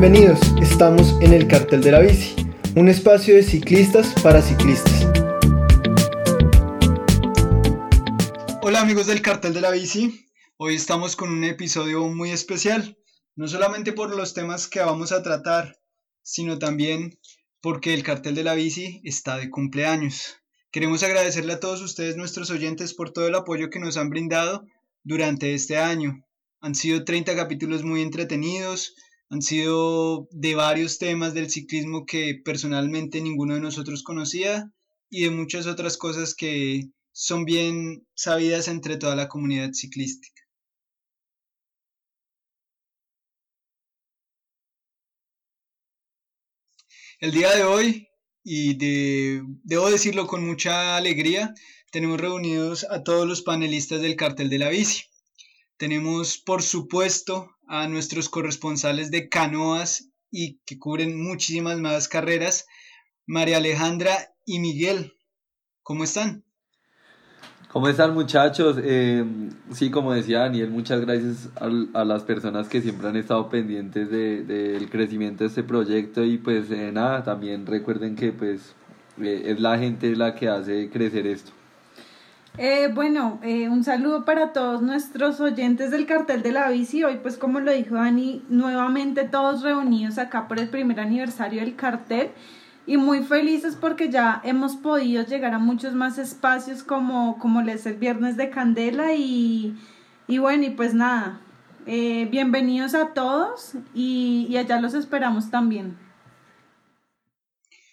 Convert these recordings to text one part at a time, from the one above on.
Bienvenidos, estamos en el Cartel de la Bici, un espacio de ciclistas para ciclistas. Hola amigos del Cartel de la Bici, hoy estamos con un episodio muy especial, no solamente por los temas que vamos a tratar, sino también porque el Cartel de la Bici está de cumpleaños. Queremos agradecerle a todos ustedes, nuestros oyentes, por todo el apoyo que nos han brindado durante este año. Han sido 30 capítulos muy entretenidos, han sido de varios temas del ciclismo que personalmente ninguno de nosotros conocía y de muchas otras cosas que son bien sabidas entre toda la comunidad ciclística. El día de hoy, y debo decirlo con mucha alegría, tenemos reunidos a todos los panelistas del cartel de la bici. Tenemos, por supuesto, a nuestros corresponsales de canoas y que cubren muchísimas más carreras, María Alejandra y Miguel. ¿Cómo están? ¿Cómo están muchachos? Eh, sí, como decía Daniel, muchas gracias a, las personas que siempre han estado pendientes del de, crecimiento de este proyecto y pues eh, nada, también recuerden que pues eh, es la gente la que hace crecer esto. Eh, bueno, eh, un saludo para todos nuestros oyentes del cartel de la bici. Hoy, pues como lo dijo Dani, nuevamente todos reunidos acá por el primer aniversario del cartel y muy felices porque ya hemos podido llegar a muchos más espacios como, como les el Viernes de Candela y, y bueno, y pues nada, eh, bienvenidos a todos y, y allá los esperamos también.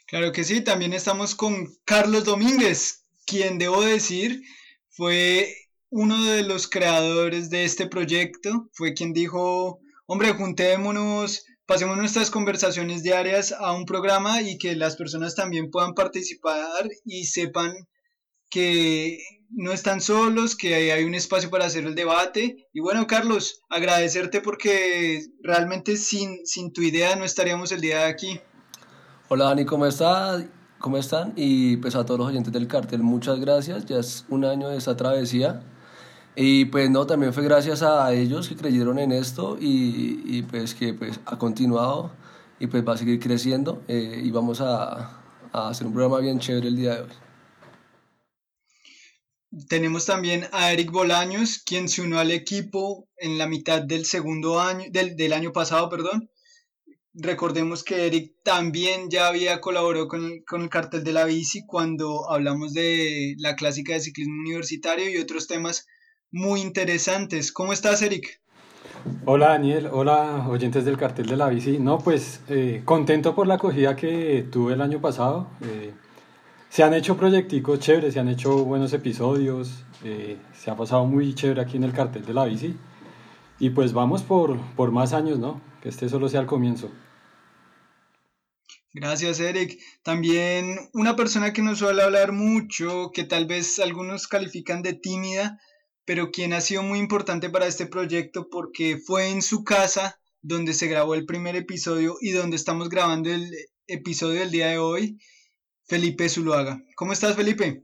Claro que sí, también estamos con Carlos Domínguez, quien debo decir fue uno de los creadores de este proyecto, fue quien dijo, hombre, juntémonos, pasemos nuestras conversaciones diarias a un programa y que las personas también puedan participar y sepan que no están solos, que hay un espacio para hacer el debate. Y bueno, Carlos, agradecerte porque realmente sin, sin tu idea no estaríamos el día de aquí. Hola Dani, ¿cómo estás? ¿Cómo están? Y pues a todos los oyentes del cartel, muchas gracias. Ya es un año de esta travesía. Y pues no, también fue gracias a ellos que creyeron en esto y, y pues que pues ha continuado y pues va a seguir creciendo eh, y vamos a, a, hacer un programa bien chévere el día de hoy. Tenemos también a Eric Bolaños, quien se unió al equipo en la mitad del segundo año, del, del año pasado, perdón, Recordemos que Eric también ya había colaborado con el, con el, cartel de la bici cuando hablamos de la clásica de ciclismo universitario y otros temas muy interesantes. ¿Cómo estás, Eric? Hola Daniel, hola oyentes del cartel de la bici. No, pues eh, contento por la acogida que tuve el año pasado. Eh, se han hecho proyecticos chéveres, se han hecho buenos episodios, eh, se ha pasado muy chévere aquí en el cartel de la bici. Y pues vamos por, por más años, ¿no? Que este solo sea el comienzo. Gracias, Eric. También una persona que no suele hablar mucho, que tal vez algunos califican de tímida, pero quien ha sido muy importante para este proyecto porque fue en su casa donde se grabó el primer episodio y donde estamos grabando el episodio del día de hoy, Felipe Zuluaga. ¿Cómo estás, Felipe?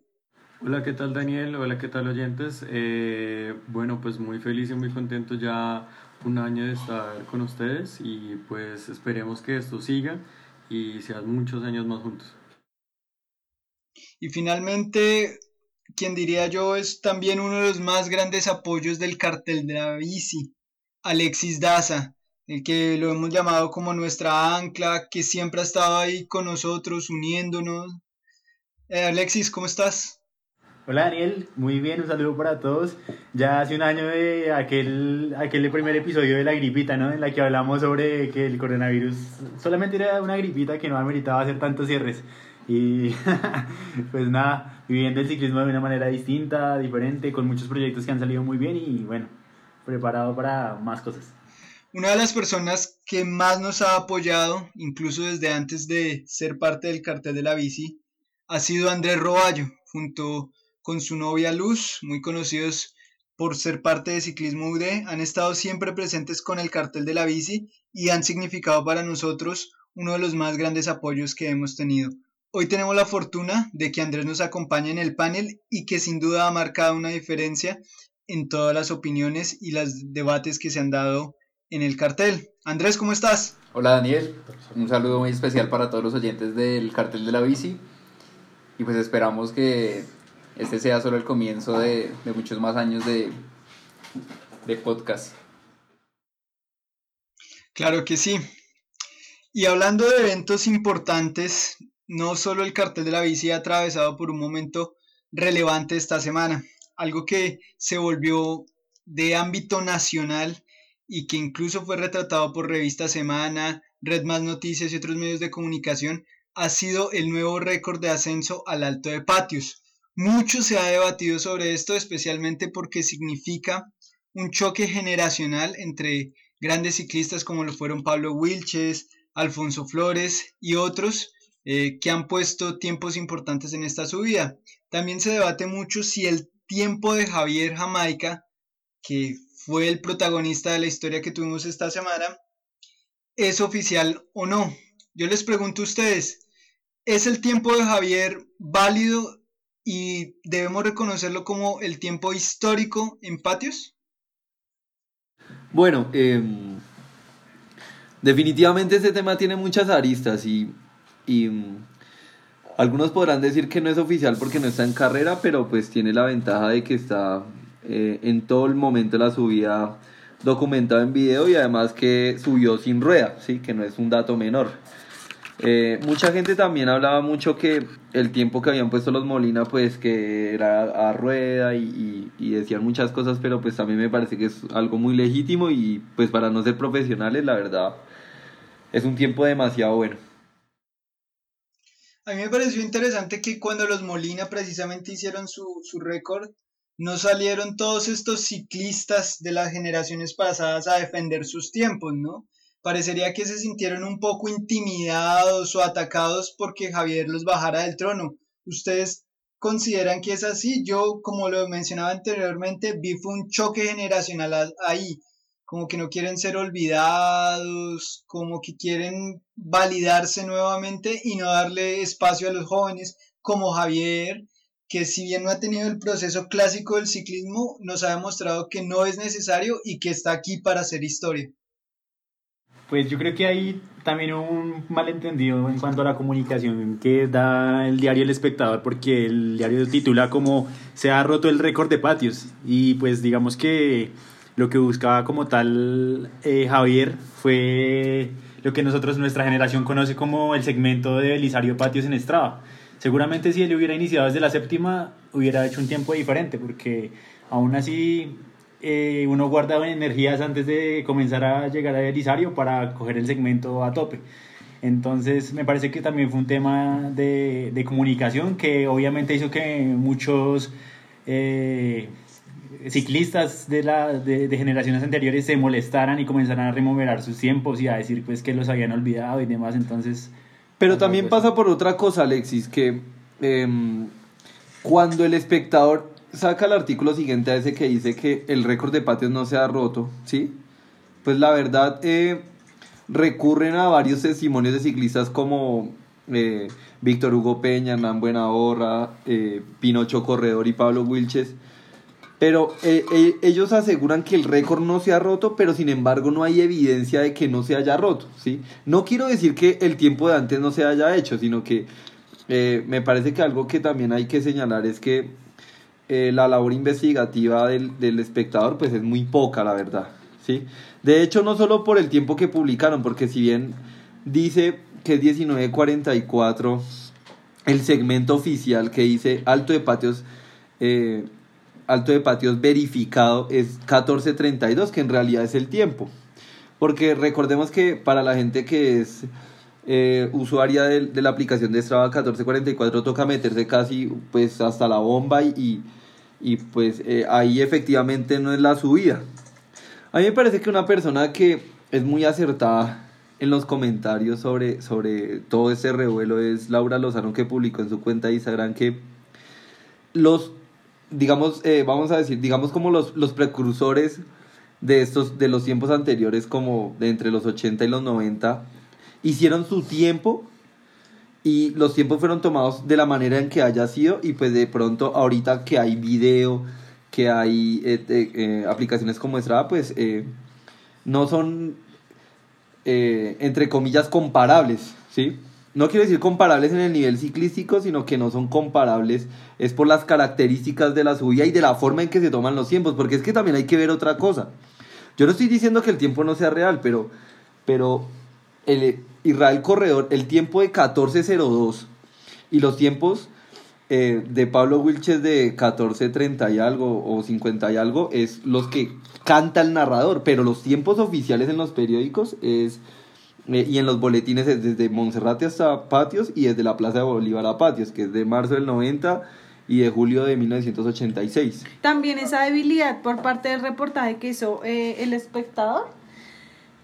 Hola, ¿qué tal Daniel? Hola, ¿qué tal oyentes? Eh, bueno, pues muy feliz y muy contento ya un año de estar con ustedes y pues esperemos que esto siga y sean muchos años más juntos. Y finalmente, quien diría yo es también uno de los más grandes apoyos del cartel de la bici, Alexis Daza, el que lo hemos llamado como nuestra ancla, que siempre ha estado ahí con nosotros, uniéndonos. Eh, Alexis, ¿cómo estás? Hola Daniel, muy bien, un saludo para todos. Ya hace un año de aquel, aquel primer episodio de la gripita, ¿no? En la que hablamos sobre que el coronavirus solamente era una gripita que no ameritaba hacer tantos cierres. Y pues nada, viviendo el ciclismo de una manera distinta, diferente, con muchos proyectos que han salido muy bien y bueno, preparado para más cosas. Una de las personas que más nos ha apoyado, incluso desde antes de ser parte del cartel de la bici, ha sido Andrés Roballo, junto con su novia Luz, muy conocidos por ser parte de Ciclismo UD, han estado siempre presentes con el cartel de la bici y han significado para nosotros uno de los más grandes apoyos que hemos tenido. Hoy tenemos la fortuna de que Andrés nos acompañe en el panel y que sin duda ha marcado una diferencia en todas las opiniones y los debates que se han dado en el cartel. Andrés, ¿cómo estás? Hola Daniel, un saludo muy especial para todos los oyentes del Cartel de la Bici y pues esperamos que este sea solo el comienzo de, muchos más años de, de podcast. Claro que sí. Y hablando de eventos importantes, no solo el cartel de la bici ha atravesado por un momento relevante esta semana, algo que se volvió de ámbito nacional y que incluso fue retratado por Revista Semana, Red Más Noticias y otros medios de comunicación, ha sido el nuevo récord de ascenso al Alto de Patios. Mucho se ha debatido sobre esto, especialmente porque significa un choque generacional entre grandes ciclistas como lo fueron Pablo Wilches, Alfonso Flores y otros eh, que han puesto tiempos importantes en esta subida. También se debate mucho si el tiempo de Javier Jamaica, que fue el protagonista de la historia que tuvimos esta semana, es oficial o no. Yo les pregunto a ustedes, ¿es el tiempo de Javier válido y debemos reconocerlo como el tiempo histórico en patios? Bueno, em, definitivamente este tema tiene muchas aristas y, y mm, algunos podrán decir que no es oficial porque no está en carrera, pero pues tiene la ventaja de que está eh, en todo el momento de la subida documentado en video y además que subió sin rueda, sí, que no es un dato menor. Eh, mucha gente también hablaba mucho que el tiempo que habían puesto los Molina, pues que era a rueda y, y, decían muchas cosas, pero pues también me parece que es algo muy legítimo y pues para no ser profesionales, la verdad, es un tiempo demasiado bueno. A mí me pareció interesante que cuando los Molina precisamente hicieron su, su récord, no salieron todos estos ciclistas de las generaciones pasadas a defender sus tiempos, ¿no? Parecería que se sintieron un poco intimidados o atacados porque Javier los bajara del trono. ¿Ustedes consideran que es así? Yo, como lo mencionaba anteriormente, vi fue un choque generacional ahí, como que no quieren ser olvidados, como que quieren validarse nuevamente y no darle espacio a los jóvenes como Javier, que si bien no ha tenido el proceso clásico del ciclismo, nos ha demostrado que no es necesario y que está aquí para hacer historia. Pues yo creo que hay también un malentendido en cuanto a la comunicación que da el diario El Espectador, porque el diario titula como se ha roto el récord de patios y pues digamos que lo que buscaba como tal eh, Javier fue lo que nosotros, nuestra generación conoce como el segmento de Belisario Patios en Strava. Seguramente si él hubiera iniciado desde la séptima, hubiera hecho un tiempo diferente, porque aún así eh, uno guarda energías antes de comenzar a llegar a Belisario para coger el segmento a tope. Entonces me parece que también fue un tema de, de comunicación que obviamente hizo que muchos eh, ciclistas de, la, de, de, generaciones anteriores se molestaran y comenzaran a remover sus tiempos y a decir pues que los habían olvidado y demás. Entonces pero también pasa por otra cosa, Alexis, que em, cuando el espectador saca el artículo siguiente a ese que dice que el récord de patios no se ha roto, ¿sí? Pues la verdad, eh, recurren a varios testimonios de ciclistas como eh, Víctor Hugo Peña, Hernán Buenahorra, eh, Pinocho Corredor y Pablo Wilches, pero ellos aseguran que el récord no se ha roto, pero sin embargo no hay evidencia de que no se haya roto, ¿sí? No quiero decir que el tiempo de antes no se haya hecho, sino que me parece que algo que también hay que señalar es que la labor investigativa del, del, espectador pues es muy poca, la verdad, ¿sí? De hecho, no solo por el tiempo que publicaron, porque si bien dice que es 1944 el segmento oficial que dice Alto de Patios... Eh, alto de patios verificado es 1432, que en realidad es el tiempo. Porque recordemos que para la gente que es eh, usuaria de, la aplicación de Strava 1444 toca meterse casi pues hasta la bomba y, pues eh, ahí efectivamente no es la subida. A mí me parece que una persona que es muy acertada en los comentarios sobre, sobre todo ese revuelo es Laura Lozano que publicó en su cuenta de Instagram que los digamos, eh, vamos a decir, digamos como los, los precursores de estos, de los tiempos anteriores, como de entre los 80 y los 90, hicieron su tiempo y los tiempos fueron tomados de la manera en que haya sido y pues de pronto ahorita que hay video, que hay eh, eh, aplicaciones como Strava, pues no son eh, entre comillas, comparables, ¿sí? No quiero decir comparables en el nivel ciclístico, sino que no son comparables, es por las características de la subida y de la forma en que se toman los tiempos, porque es que también hay que ver otra cosa. Yo no estoy diciendo que el tiempo no sea real, pero, pero el Israel Corredor, el tiempo de 14.02 y los tiempos eh, de Pablo Wilches de 14.30 y algo o 50 y algo es los que canta el narrador, pero los tiempos oficiales en los periódicos es eh, y en los boletines es desde Monserrate hasta Patios y desde la Plaza de Bolívar a Patios, que es de marzo del 90 y de julio de 1986. También esa debilidad por parte del reportaje que hizo eh, el espectador.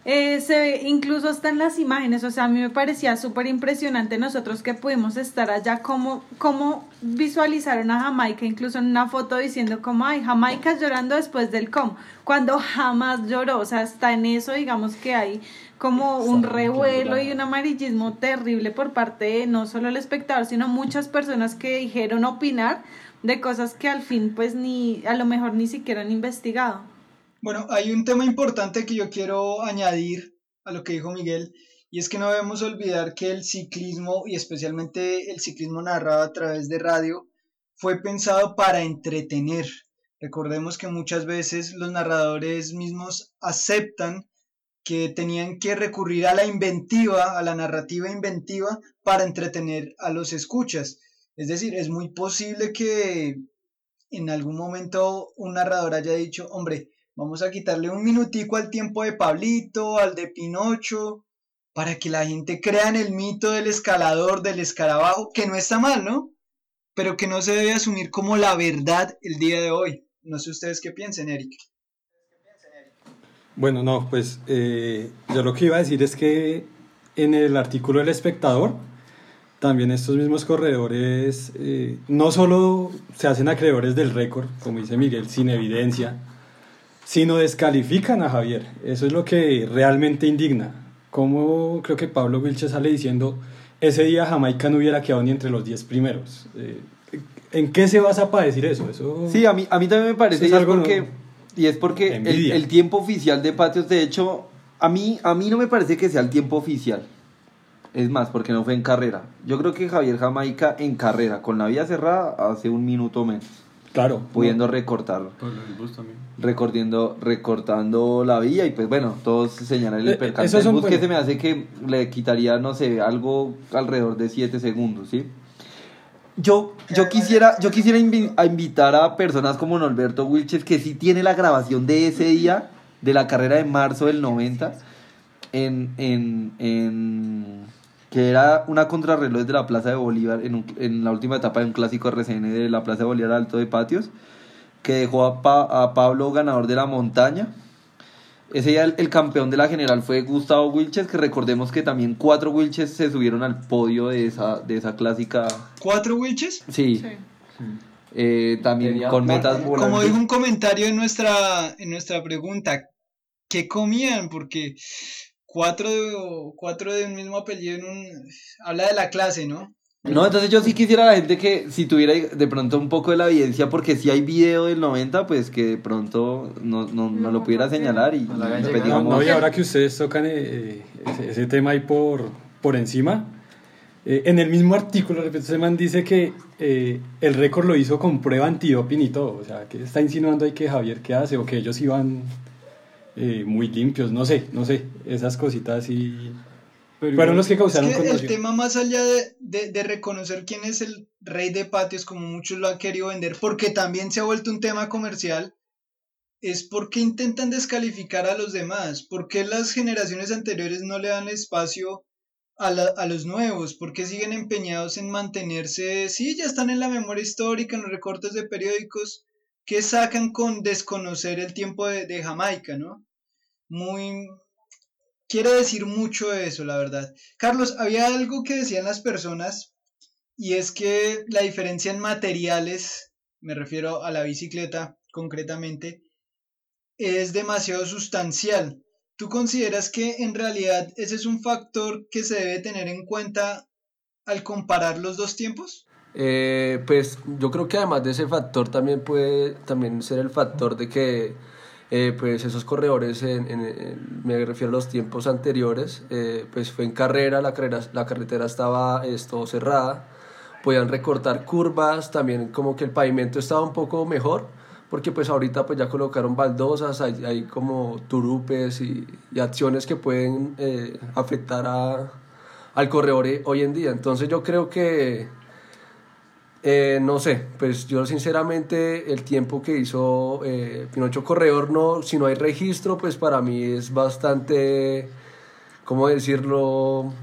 Eh, se ve incluso hasta en las imágenes, o sea, a mí me parecía súper impresionante nosotros que pudimos estar allá, cómo, cómo visualizaron a Jamaica, incluso en una foto diciendo como, ay, Jamaica llorando después del com, cuando jamás lloró, o sea, está en eso, digamos que hay como un revuelo y un amarillismo terrible por parte de no solo el espectador, sino muchas personas que dijeron opinar de cosas que al fin pues ni, a lo mejor ni siquiera han investigado. Bueno, hay un tema importante que yo quiero añadir a lo que dijo Miguel, y es que no debemos olvidar que el ciclismo, y especialmente el ciclismo narrado a través de radio, fue pensado para entretener. Recordemos que muchas veces los narradores mismos aceptan que tenían que recurrir a la inventiva, a la narrativa inventiva, para entretener a los escuchas. Es decir, es muy posible que en algún momento un narrador haya dicho, hombre, vamos a quitarle un minutico al tiempo de Pablito, al de Pinocho, para que la gente crea en el mito del escalador, del escarabajo, que no está mal, ¿no? Pero que no se debe asumir como la verdad el día de hoy. No sé ustedes qué piensen, Eric. Bueno, no, pues eh, yo lo que iba a decir es que en el artículo del espectador, también estos mismos corredores eh, no solo se hacen acreedores del récord, como dice Miguel, sin evidencia, sino descalifican a Javier. Eso es lo que realmente indigna. Como creo que Pablo Wilche sale diciendo, ese día Jamaica no hubiera quedado ni entre los 10 primeros. Eh, ¿En qué se basa para decir eso? eso Sí, a mí, a mí también me parece, Eso y es es porque, no- y es porque el, el tiempo oficial de patios, de hecho, a mí, a mí no me parece que sea el tiempo oficial. Es más, porque no fue en carrera. Yo creo que Javier Jamaica en carrera, con la vía cerrada, hace un minuto menos, Claro. pudiendo recortar, Bus también. recorriendo, recortando la vía y pues bueno, todos señalan el Eh, percance del bus que buenos. se me hace que le quitaría, no sé, algo alrededor de 7 segundos, ¿sí? Yo, yo quisiera, yo quisiera invi- a invitar a personas como Norberto Wilches, que sí tiene la grabación de ese día, de la carrera de marzo del 90, en, en, en que era una contrarreloj de la Plaza de Bolívar, en, un- en la última etapa de un clásico RCN de la Plaza de Bolívar Alto de Patios, que dejó a, Pa- a Pablo ganador de la montaña. Ese día el, el campeón de la general fue Gustavo Wilches, que recordemos que también cuatro Wilches se subieron al podio de esa, de esa clásica. ¿Cuatro Wilches? Sí, eh, también Tenía con metas. Como dijo un comentario en nuestra, en nuestra pregunta, ¿qué comían? Porque cuatro de, cuatro de un mismo apellido en un... Habla de la clase, ¿no? No, entonces yo sí quisiera a la gente que si tuviera de pronto un poco de la evidencia, porque si hay video del 90, pues que de pronto no, no, no lo pudiera señalar y Nos hagan pues, No, y ahora que ustedes tocan eh, ese, ese tema ahí por, por encima, eh, en el mismo artículo, repito, ese man dice que eh, el récord lo hizo con prueba antidoping y todo. O sea, que está insinuando ahí que Javier qué hace o que ellos iban eh, muy limpios, no sé, no sé, esas cositas y Pero fueron los que Es causaron que el tema más allá de, de- de reconocer quién es el rey de patios, como muchos lo han querido vender, porque también se ha vuelto un tema comercial, es porque intentan descalificar a los demás, porque las generaciones anteriores no le dan espacio a, la- a los nuevos, porque siguen empeñados en mantenerse, sí, ya están en la memoria histórica, en los recortes de periódicos, que sacan con desconocer el tiempo de, de Jamaica, ¿no? Muy, quiere decir mucho eso, la verdad. Carlos, había algo que decían las personas y es que la diferencia en materiales, me refiero a la bicicleta concretamente, es demasiado sustancial. ¿Tú consideras que en realidad ese es un factor que se debe tener en cuenta al comparar los dos tiempos? Eh, pues yo creo que además de ese factor también puede también ser el factor de que eh, pues esos corredores, en, en, me refiero a los tiempos anteriores, eh, pues fue en carrera, la, carrera, la carretera estaba esto, cerrada, podían recortar curvas, también como que el pavimento estaba un poco mejor, porque pues ahorita pues ya colocaron baldosas, hay, hay como turupes y, y, acciones que pueden eh, afectar a, al corredor hoy en día. Entonces yo creo que eh, no sé, pues yo sinceramente el tiempo que hizo eh, Pinocho Corredor, no, si no hay registro, pues para mí es bastante, ¿cómo decirlo?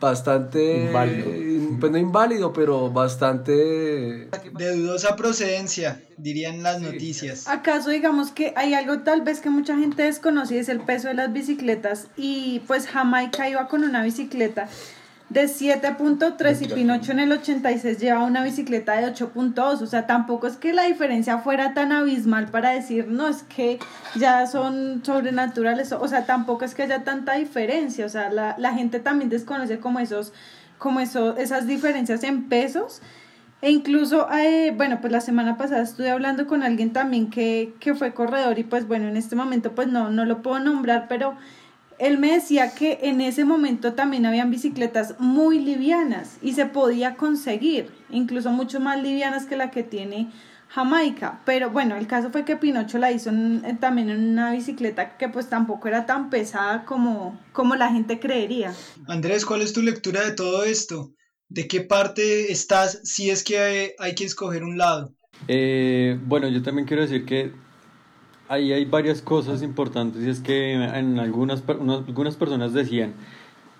Bastante... Inválido. Pues no inválido, pero bastante... De dudosa procedencia, dirían las noticias. ¿Acaso digamos que hay algo tal vez que mucha gente desconoce, es el peso de las bicicletas? Y pues Jamaica iba con una bicicleta de 7.3 y Pinocho en el 86 lleva una bicicleta de 8.2, o sea, tampoco es que la diferencia fuera tan abismal para decir, no, es que ya son sobrenaturales, o sea, tampoco es que haya tanta diferencia, o sea, la, la gente también desconoce como esos, como eso, esas diferencias en pesos, e incluso, eh, bueno, pues la semana pasada estuve hablando con alguien también que, que fue corredor y pues bueno, en este momento pues no, no lo puedo nombrar, pero él me decía que en ese momento también habían bicicletas muy livianas y se podía conseguir, incluso mucho más livianas que la que tiene Jamaica. Pero bueno, el caso fue que Pinocho la hizo en, también en una bicicleta que pues tampoco era tan pesada como, como la gente creería. Andrés, ¿cuál es tu lectura de todo esto? ¿De qué parte estás si es que hay, hay que escoger un lado? Eh, bueno, yo también quiero decir que ahí hay varias cosas importantes y es que en algunas, algunas personas decían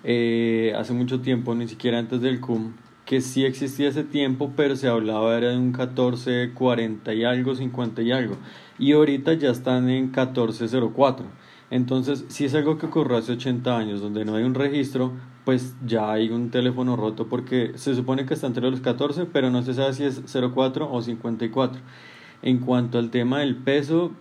eh, hace mucho tiempo, ni siquiera antes del CUM, que sí existía ese tiempo, pero se hablaba era de un 1440 y algo, 50 y algo. Y ahorita ya están en 1404. Entonces, si es algo que ocurrió hace 80 años, donde no hay un registro, pues ya hay un teléfono roto porque se supone que está entre los 14, pero no se sabe si es 04 o 54. En cuanto al tema del peso,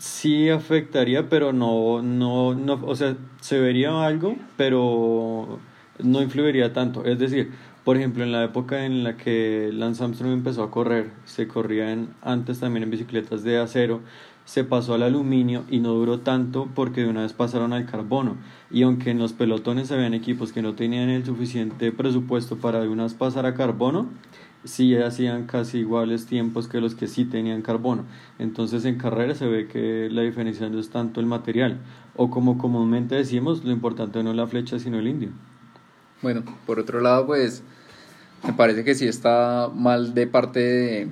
sí afectaría, pero no, no, no, o sea, se vería algo, pero no influiría tanto. Es decir, por ejemplo, en la época en la que Lance Armstrong empezó a correr, se corrían antes también en bicicletas de acero, se pasó al aluminio y no duró tanto porque de una vez pasaron al carbono. Y aunque en los pelotones habían equipos que no tenían el suficiente presupuesto para de una vez pasar a carbono, sí hacían casi iguales tiempos que los que sí tenían carbono. Entonces en carrera se ve que la diferencia no es tanto el material, o como comúnmente decimos, lo importante no es la flecha sino el indio. Bueno, por otro lado, pues me parece que sí está mal de parte de,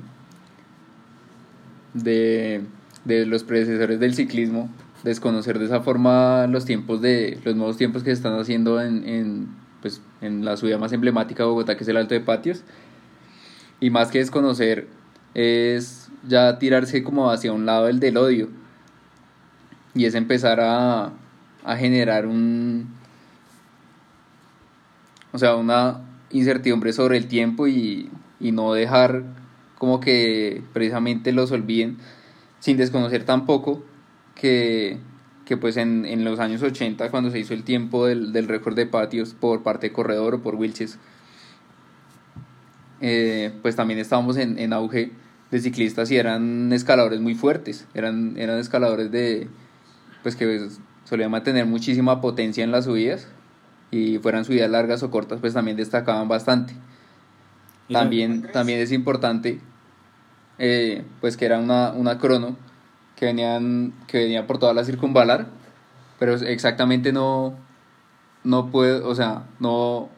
de, de los predecesores del ciclismo desconocer de esa forma los tiempos de los nuevos tiempos que se están haciendo en, en, pues, en la ciudad más emblemática de Bogotá, que es el Alto de Patios y más que desconocer es ya tirarse como hacia un lado el del odio. Y es empezar a, a generar un o sea una incertidumbre sobre el tiempo y, y no dejar como que precisamente los olviden sin desconocer tampoco que, que pues en, en, los años 80 cuando se hizo el tiempo del, del récord de patios por parte de corredor o por Wilches eh, pues también estábamos en, en, auge de ciclistas y eran escaladores muy fuertes, eran, eran escaladores de, pues que solían mantener muchísima potencia en las subidas y fueran subidas largas o cortas, pues también destacaban bastante. También, también es importante, eh, pues que era una, una crono que, venían, que venía por toda la circunvalar, pero exactamente no, no puede, o sea, no,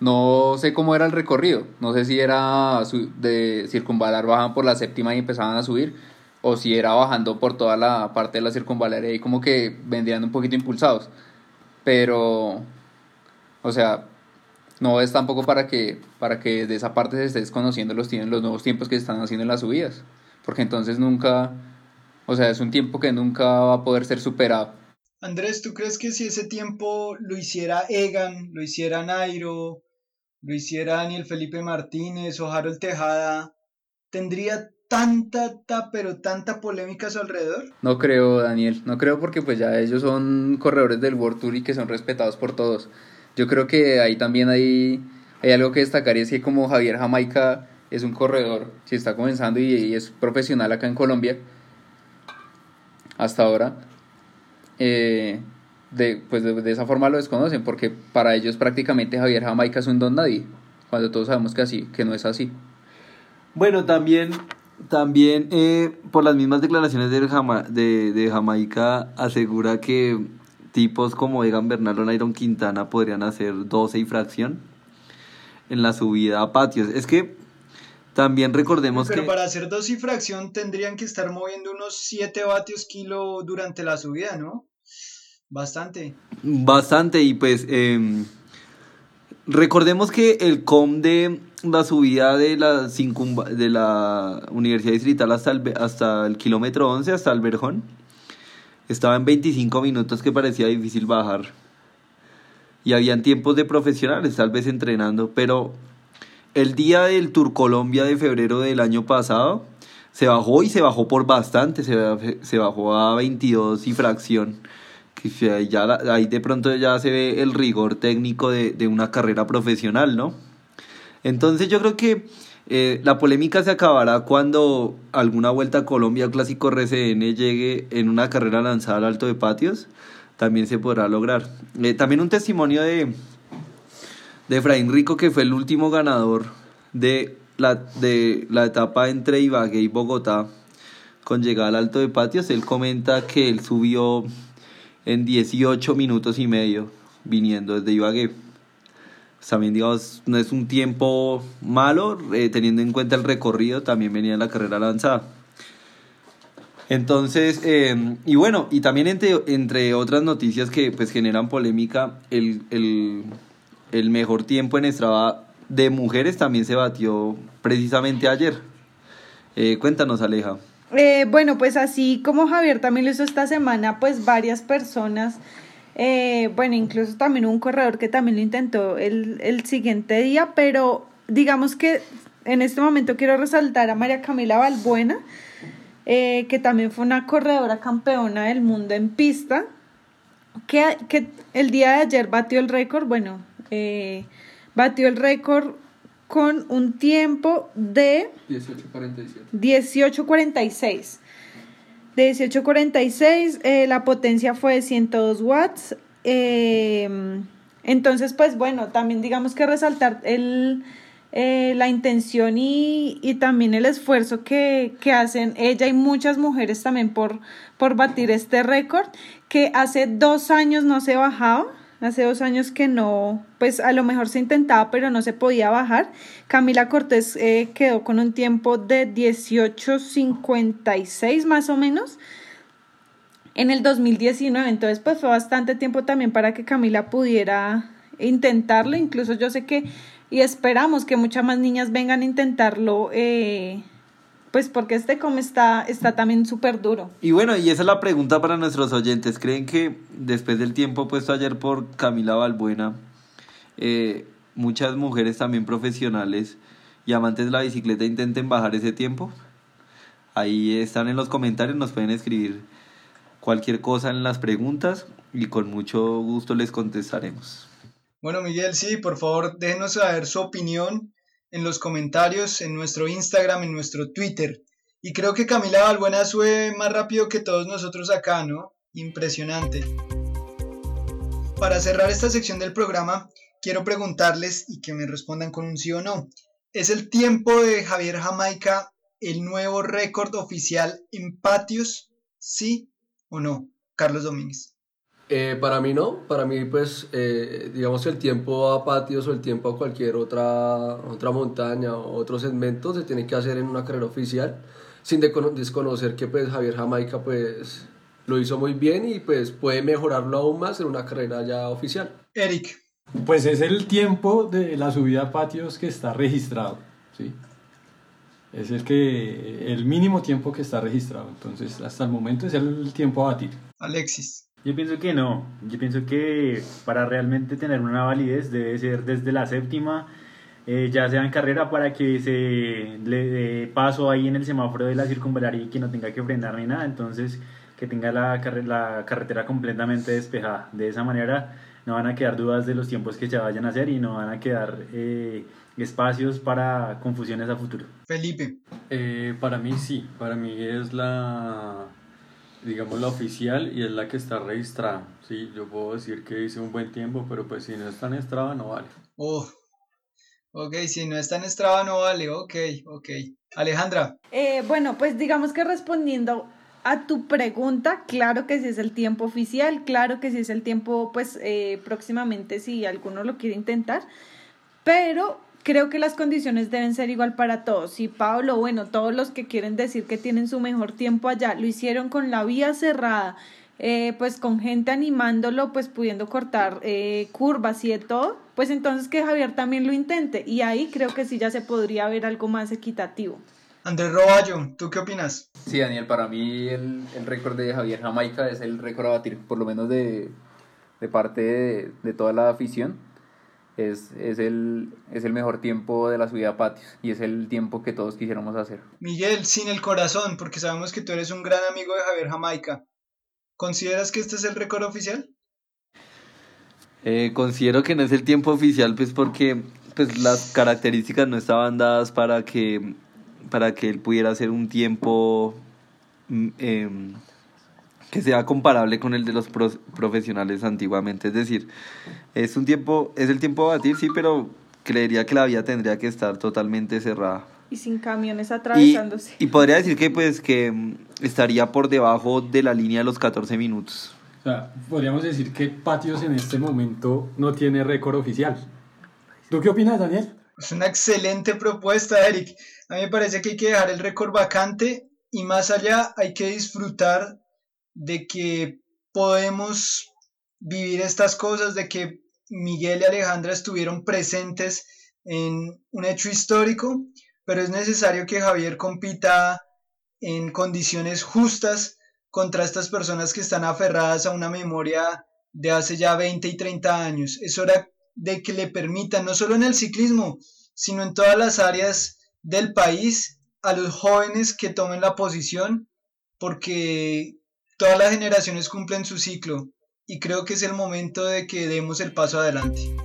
no sé cómo era el recorrido, no sé si era de circunvalar, bajan por la séptima y empezaban a subir, o si era bajando por toda la parte de la circunvalar y como que vendrían un poquito impulsados. Pero, o sea, no es tampoco para que, para que de esa parte se esté desconociendo los, los nuevos tiempos que se están haciendo en las subidas, porque entonces nunca, o sea, es un tiempo que nunca va a poder ser superado. Andrés, ¿tú crees que si ese tiempo lo hiciera Egan, lo hiciera Nairo, lo hiciera Daniel Felipe Martínez o Harold Tejada, ¿tendría tanta, pero tanta polémica a su alrededor? No creo, Daniel, no creo porque pues ya ellos son corredores del World Tour y que son respetados por todos. Yo creo que ahí también hay, hay algo que destacar es que como Javier Jamaica es un corredor, si está comenzando y, y es profesional acá en Colombia, hasta ahora, eh, de, pues de, de, esa forma lo desconocen, porque para ellos prácticamente Javier Jamaica es un don nadie, cuando todos sabemos que, así, que no es así. Bueno, también, también eh, por las mismas declaraciones de, Jama, de, de, Jamaica asegura que tipos como Egan Bernal o Nairo Quintana podrían hacer 12 y fracción en la subida a patios. Es que también recordemos Pero que... para hacer 12 y fracción tendrían que estar moviendo unos 7 vatios kilo durante la subida, ¿no? Bastante. Bastante, y pues eh, recordemos que el COM de la subida de la, de la Universidad Distrital hasta el, hasta el kilómetro 11, hasta el Verjón, estaba en 25 minutos que parecía difícil bajar. Y habían tiempos de profesionales, tal vez entrenando, pero el día del Tour Colombia de febrero del año pasado se bajó y se bajó por bastante, se, se bajó a 22 y fracción que ya ahí de pronto ya se ve el rigor técnico de, de una carrera profesional, ¿no? Entonces yo creo que eh, la polémica se acabará cuando alguna vuelta a Colombia o clásico RCN llegue en una carrera lanzada al alto de patios, también se podrá lograr. Eh, también un testimonio de, de Efraín Rico, que fue el último ganador de la, de la etapa entre Ibagué y Bogotá con llegada al alto de patios. Él comenta que él subió en 18 minutos y medio viniendo desde Ibagué. También, digamos, no es un tiempo malo, eh, teniendo en cuenta el recorrido, también venía en la carrera lanzada. Entonces, eh, y bueno, y también entre, entre otras noticias que pues generan polémica, el, el, el mejor tiempo en Strava de mujeres también se batió precisamente ayer. Eh, cuéntanos, Aleja. Eh, bueno, pues así como Javier también lo hizo esta semana, pues varias personas, eh, bueno, incluso también un corredor que también lo intentó el, el siguiente día, pero digamos que en este momento quiero resaltar a María Camila Balbuena, eh, que también fue una corredora campeona del mundo en pista, que, que el día de ayer batió el récord, bueno, eh, batió el récord con un tiempo de 18.47. 18.46. De 18.46, eh, la potencia fue de 102 watts. Eh, entonces, pues bueno, también digamos que resaltar el, eh, la intención y, y, también el esfuerzo que, que, hacen ella y muchas mujeres también por, por batir este récord, que hace dos años no se bajaba. Hace dos años que no, pues a lo mejor se intentaba, pero no se podía bajar. Camila Cortés eh, quedó con un tiempo de 18.56 más o menos en el 2019. Entonces, pues fue bastante tiempo también para que Camila pudiera intentarlo. Incluso yo sé que, y esperamos que muchas más niñas vengan a intentarlo. Eh, pues porque este com está, está también súper duro. Y bueno, y esa es la pregunta para nuestros oyentes. ¿Creen que después del tiempo puesto ayer por Camila Balbuena, eh, muchas mujeres también profesionales y amantes de la bicicleta intenten bajar ese tiempo? Ahí están en los comentarios, nos pueden escribir cualquier cosa en las preguntas y con mucho gusto les contestaremos. Bueno, Miguel, sí, por favor, déjenos saber su opinión en los comentarios, en nuestro Instagram, en nuestro Twitter. Y creo que Camila Balbuena sube más rápido que todos nosotros acá, ¿no? Impresionante. Para cerrar esta sección del programa, quiero preguntarles y que me respondan con un sí o no. ¿Es el tiempo de Javier Jamaica el nuevo récord oficial en patios? ¿Sí o no? Carlos Domínguez. Eh, para mí no, para mí pues eh, digamos que el tiempo a patios o el tiempo a cualquier otra, otra montaña o otro segmento se tiene que hacer en una carrera oficial sin desconocer que pues Javier Jamaica pues lo hizo muy bien y pues puede mejorarlo aún más en una carrera ya oficial. Eric. Pues es el tiempo de la subida a patios que está registrado, ¿sí? Es el, que, el mínimo tiempo que está registrado, entonces hasta el momento es el tiempo a batir. Alexis. Yo pienso que no. Yo pienso que para realmente tener una validez debe ser desde la séptima, eh, ya sea en carrera, para que se le dé paso ahí en el semáforo de la circunvalaria y que no tenga que frenar ni nada. Entonces, que tenga la, la carretera completamente despejada. De esa manera no van a quedar dudas de los tiempos que se vayan a hacer y no van a quedar eh, espacios para confusiones a futuro. Felipe. Eh, para mí sí, para mí es la digamos, la oficial y es la que está registrada. Sí, yo puedo decir que hice un buen tiempo, pero pues si no está en Strava no vale. Oh, ok, si no está en Strava no vale, ok, ok. Alejandra. Eh, bueno, pues digamos que respondiendo a tu pregunta, claro que sí es el tiempo oficial, claro que sí es el tiempo, pues eh, próximamente si alguno lo quiere intentar, pero creo que las condiciones deben ser igual para todos. Y Pablo, bueno, todos los que quieren decir que tienen su mejor tiempo allá, lo hicieron con la vía cerrada, eh, pues con gente animándolo, pues pudiendo cortar eh, curvas y de todo, pues entonces que Javier también lo intente. Y ahí creo que sí ya se podría ver algo más equitativo. Andrés Roballo, ¿tú qué opinas? Sí, Daniel, para mí el, el récord de Javier Jamaica es el récord a batir, por lo menos de, de parte de, de toda la afición es, es, el, es el mejor tiempo de la subida a patios y es el tiempo que todos quisiéramos hacer. Miguel, sin el corazón, porque sabemos que tú eres un gran amigo de Javier Jamaica. ¿Consideras que este es el récord oficial? Eh, considero que no es el tiempo oficial, pues porque pues, las características no estaban dadas para que, para que él pudiera hacer un tiempo eh, que sea comparable con el de los pro profesionales antiguamente. Es decir, es un tiempo, es el tiempo a batir, sí, pero creería que la vía tendría que estar totalmente cerrada. Y sin camiones atravesándose. Y, y podría decir que pues que estaría por debajo de la línea de los 14 minutos. O sea, podríamos decir que Patios en este momento no tiene récord oficial. ¿Tú qué opinas, Daniel? Es una excelente propuesta, Eric. A mí me parece que hay que dejar el récord vacante y más allá hay que disfrutar de que podemos vivir estas cosas, de que Miguel y Alejandra estuvieron presentes en un hecho histórico, pero es necesario que Javier compita en condiciones justas contra estas personas que están aferradas a una memoria de hace ya 20 y 30 años. Es hora de que le permitan, no solo en el ciclismo, sino en todas las áreas del país, a los jóvenes que tomen la posición, porque Todas las generaciones cumplen su ciclo y creo que es el momento de que demos el paso adelante.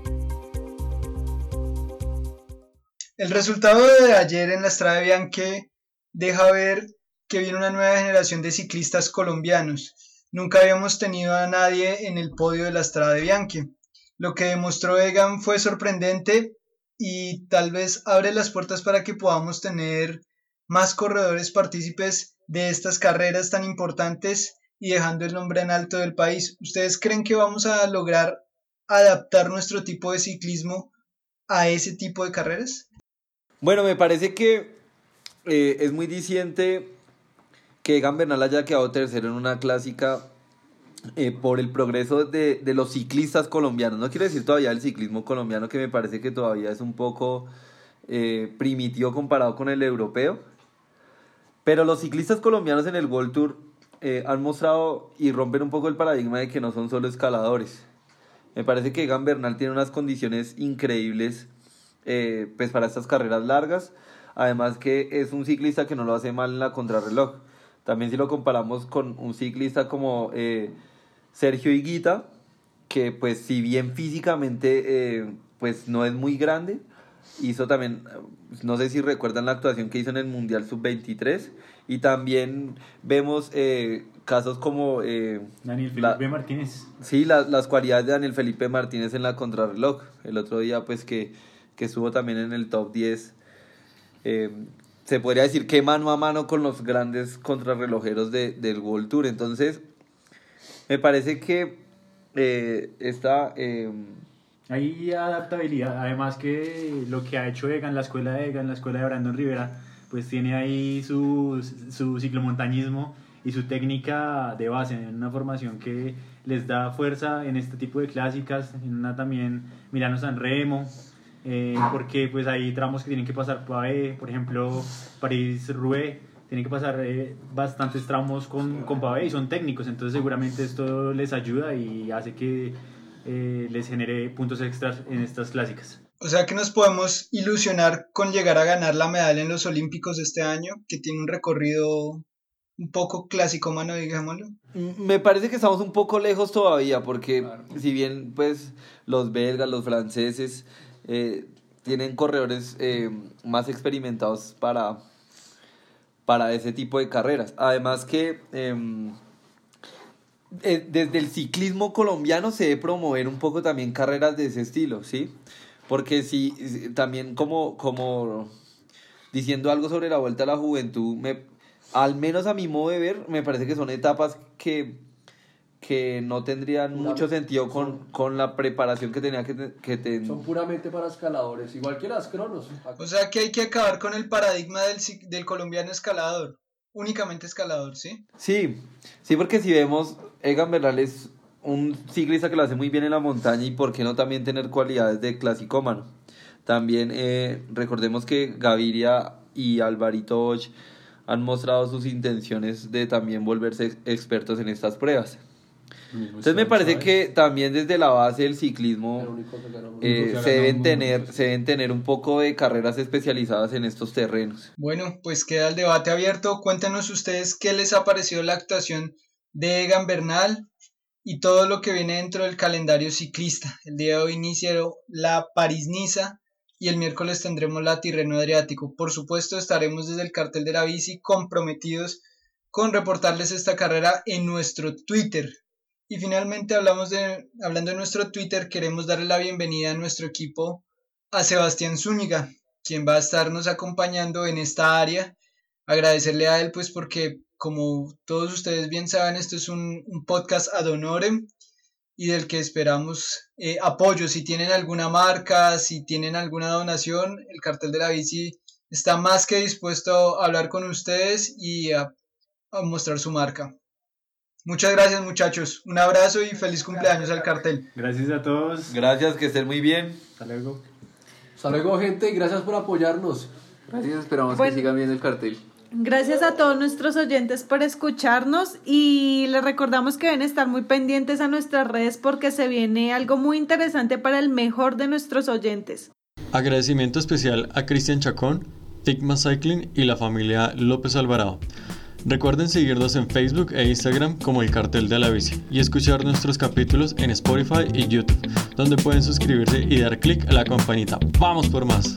El resultado de ayer en la Estrada Bianche deja ver que viene una nueva generación de ciclistas colombianos. Nunca habíamos tenido a nadie en el podio de la Estrada Bianche. Lo que demostró Egan fue sorprendente y tal vez abre las puertas para que podamos tener más corredores partícipes de estas carreras tan importantes y dejando el nombre en alto del país. ¿Ustedes creen que vamos a lograr adaptar nuestro tipo de ciclismo a ese tipo de carreras? Bueno, me parece que eh, es muy diciente que Egan haya quedado tercero en una clásica eh, por el progreso de, de, los ciclistas colombianos. No quiero decir todavía el ciclismo colombiano, que me parece que todavía es un poco eh, primitivo comparado con el europeo. Pero los ciclistas colombianos en el World Tour eh, han mostrado y rompen un poco el paradigma de que no son solo escaladores. Me parece que Egan Bernal tiene unas condiciones increíbles eh, pues para estas carreras largas. Además que es un ciclista que no lo hace mal en la contrarreloj. También si lo comparamos con un ciclista como eh, Sergio Higuita, que pues si bien físicamente eh, pues no es muy grande, hizo también, no sé si recuerdan la actuación que hizo en el Mundial Sub-23, y también vemos eh, casos como... Eh, Daniel Felipe Martínez. Sí, la, las cualidades de Daniel Felipe Martínez en la contrarreloj. El otro día, pues, que, que estuvo también en el top 10. Eh, se podría decir que mano a mano con los grandes contrarrelojeros de, del World Tour. Entonces, me parece que eh, esta... Eh, hay adaptabilidad, además que lo que ha hecho Egan, la escuela de Egan, la escuela de Brandon Rivera, pues tiene ahí su, su ciclomontañismo y su técnica de base, en una formación que les da fuerza en este tipo de clásicas, en una también Milano San Remo, eh, porque pues hay tramos que tienen que pasar pavé, por ejemplo París-Roubaix, tienen que pasar eh, bastantes tramos con, con pavé y son técnicos, entonces seguramente esto les ayuda y hace que eh, les genere puntos extras en estas clásicas. O sea que nos podemos ilusionar con llegar a ganar la medalla en los Olímpicos este año, que tiene un recorrido un poco clásico, mano, digámoslo. Me parece que estamos un poco lejos todavía, porque si bien pues los belgas, los franceses eh, tienen corredores eh, más experimentados para, para ese tipo de carreras. Además que eh, eh, desde el ciclismo colombiano se debe promover un poco también carreras de ese estilo, ¿sí? Porque si también como, como diciendo algo sobre la vuelta a la juventud, me, al menos a mi modo de ver, me parece que son etapas que, que no tendrían mucho sentido con, con la preparación que tenía que, que tener. Son puramente para escaladores, igual que las cronos. O sea que hay que acabar con el paradigma del, del colombiano escalador. Únicamente escalador, ¿sí? Sí, sí, porque si vemos, Egan Bernal es un ciclista que lo hace muy bien en la montaña y por qué no también tener cualidades de clasicómano. También eh, recordemos que Gaviria y Alvarito Bosch han mostrado sus intenciones de también volverse ex- expertos en estas pruebas. Entonces me parece que también desde la base del ciclismo eh, se deben tener se deben tener un poco de carreras especializadas en estos terrenos. Bueno, pues queda el debate abierto. Cuéntenos ustedes qué les ha parecido la actuación de Egan Bernal y todo lo que viene dentro del calendario ciclista. El día de hoy inicia la París-Niza y el miércoles tendremos la Tirreno Adriático. Por supuesto, estaremos desde el cartel de la bici comprometidos con reportarles esta carrera en nuestro Twitter. Y finalmente hablamos de, hablando de nuestro Twitter, queremos darle la bienvenida a nuestro equipo a Sebastián Zúñiga, quien va a estarnos acompañando en esta área. Agradecerle a él, pues porque como todos ustedes bien saben, esto es un, un podcast ad honorem y del que esperamos eh, apoyo. Si tienen alguna marca, si tienen alguna donación, el cartel de la bici está más que dispuesto a hablar con ustedes y a, a mostrar su marca. Muchas gracias muchachos, un abrazo y feliz cumpleaños al cartel. Gracias a todos. Gracias, que estén muy bien. Hasta luego. Hasta luego, gente, y gracias por apoyarnos. Gracias, esperamos Bueno. que sigan viendo el cartel. Gracias a todos nuestros oyentes por escucharnos y les recordamos que deben estar muy pendientes a nuestras redes porque se viene algo muy interesante para el mejor de nuestros oyentes. Agradecimiento especial a Cristian Chacón, Tigma Cycling y la familia López Alvarado. Recuerden seguirnos en Facebook e Instagram como El Cartel de la Bici y escuchar nuestros capítulos en Spotify y YouTube, donde pueden suscribirse y dar clic a la campanita. ¡Vamos por más!